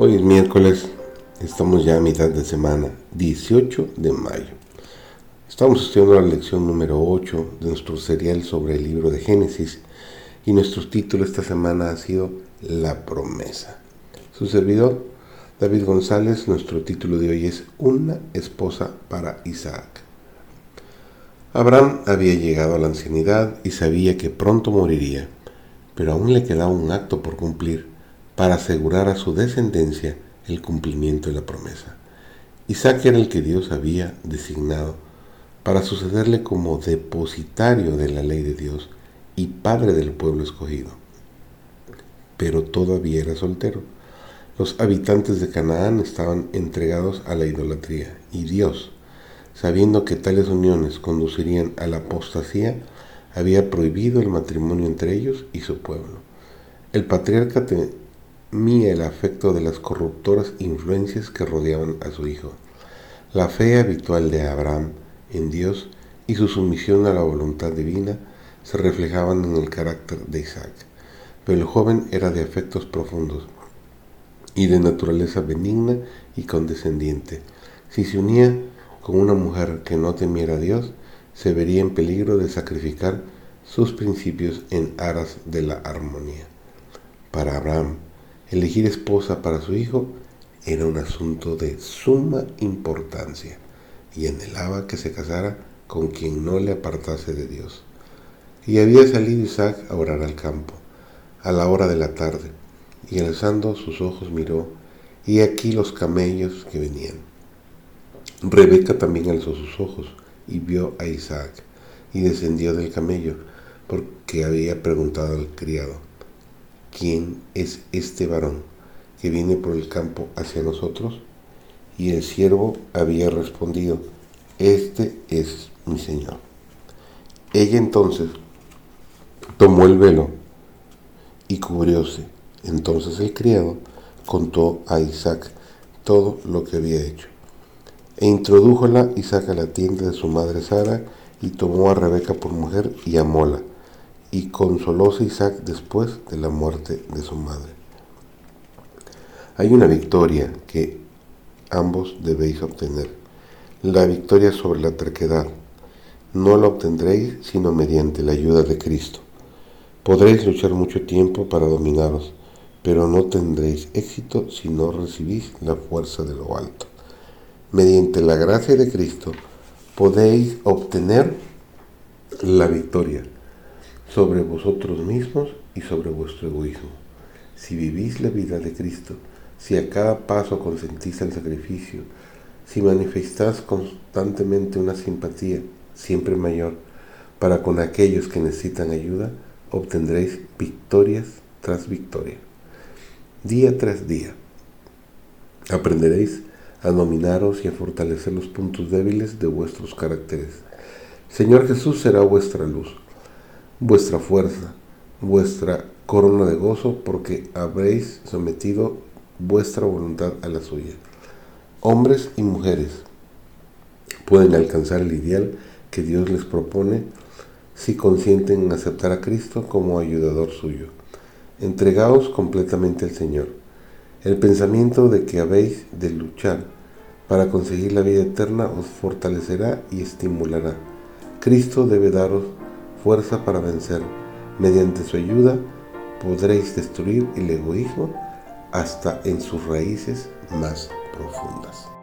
Hoy es miércoles, estamos ya a mitad de semana, 18 de mayo. Estamos estudiando la lección número 8 de nuestro serial sobre el libro de Génesis y nuestro título esta semana ha sido La promesa. Su servidor, David González, nuestro título de hoy es Una esposa para Isaac. Abraham había llegado a la ancianidad y sabía que pronto moriría, pero aún le quedaba un acto por cumplir para asegurar a su descendencia el cumplimiento de la promesa. Isaac era el que Dios había designado para sucederle como depositario de la ley de Dios y padre del pueblo escogido. Pero todavía era soltero. Los habitantes de Canaán estaban entregados a la idolatría y Dios, sabiendo que tales uniones conducirían a la apostasía, había prohibido el matrimonio entre ellos y su pueblo. El patriarca mía el afecto de las corruptoras influencias que rodeaban a su hijo. La fe habitual de Abraham en Dios y su sumisión a la voluntad divina se reflejaban en el carácter de Isaac. Pero el joven era de afectos profundos y de naturaleza benigna y condescendiente. Si se unía con una mujer que no temiera a Dios, se vería en peligro de sacrificar sus principios en aras de la armonía. Para Abraham, Elegir esposa para su hijo era un asunto de suma importancia y anhelaba que se casara con quien no le apartase de Dios. Y había salido Isaac a orar al campo, a la hora de la tarde, y alzando sus ojos miró, y aquí los camellos que venían. Rebeca también alzó sus ojos y vio a Isaac, y descendió del camello, porque había preguntado al criado, ¿quién es este varón que viene por el campo hacia nosotros? Y el siervo había respondido, este es mi señor. Ella entonces tomó el velo y cubrióse. Entonces el criado contó a Isaac todo lo que había hecho. E introdújola Isaac a la tienda de su madre Sara y tomó a Rebeca por mujer y amóla y consolóse Isaac después de la muerte de su madre. Hay una victoria que ambos debéis obtener, la victoria sobre la terquedad. No la obtendréis sino mediante la ayuda de Cristo. Podréis luchar mucho tiempo para dominaros, pero no tendréis éxito si no recibís la fuerza de lo alto. Mediante la gracia de Cristo podéis obtener la victoria sobre vosotros mismos y sobre vuestro egoísmo. Si vivís la vida de Cristo, si a cada paso consentís el sacrificio, si manifestáis constantemente una simpatía siempre mayor para con aquellos que necesitan ayuda, obtendréis victorias tras victoria. Día tras día. Aprenderéis a dominaros y a fortalecer los puntos débiles de vuestros caracteres. Señor Jesús será vuestra luz vuestra fuerza, vuestra corona de gozo, porque habréis sometido vuestra voluntad a la suya. Hombres y mujeres pueden alcanzar el ideal que Dios les propone si consienten en aceptar a Cristo como ayudador suyo. Entregaos completamente al Señor. El pensamiento de que habéis de luchar para conseguir la vida eterna os fortalecerá y estimulará. Cristo debe daros fuerza para vencer. Mediante su ayuda podréis destruir el egoísmo hasta en sus raíces más profundas.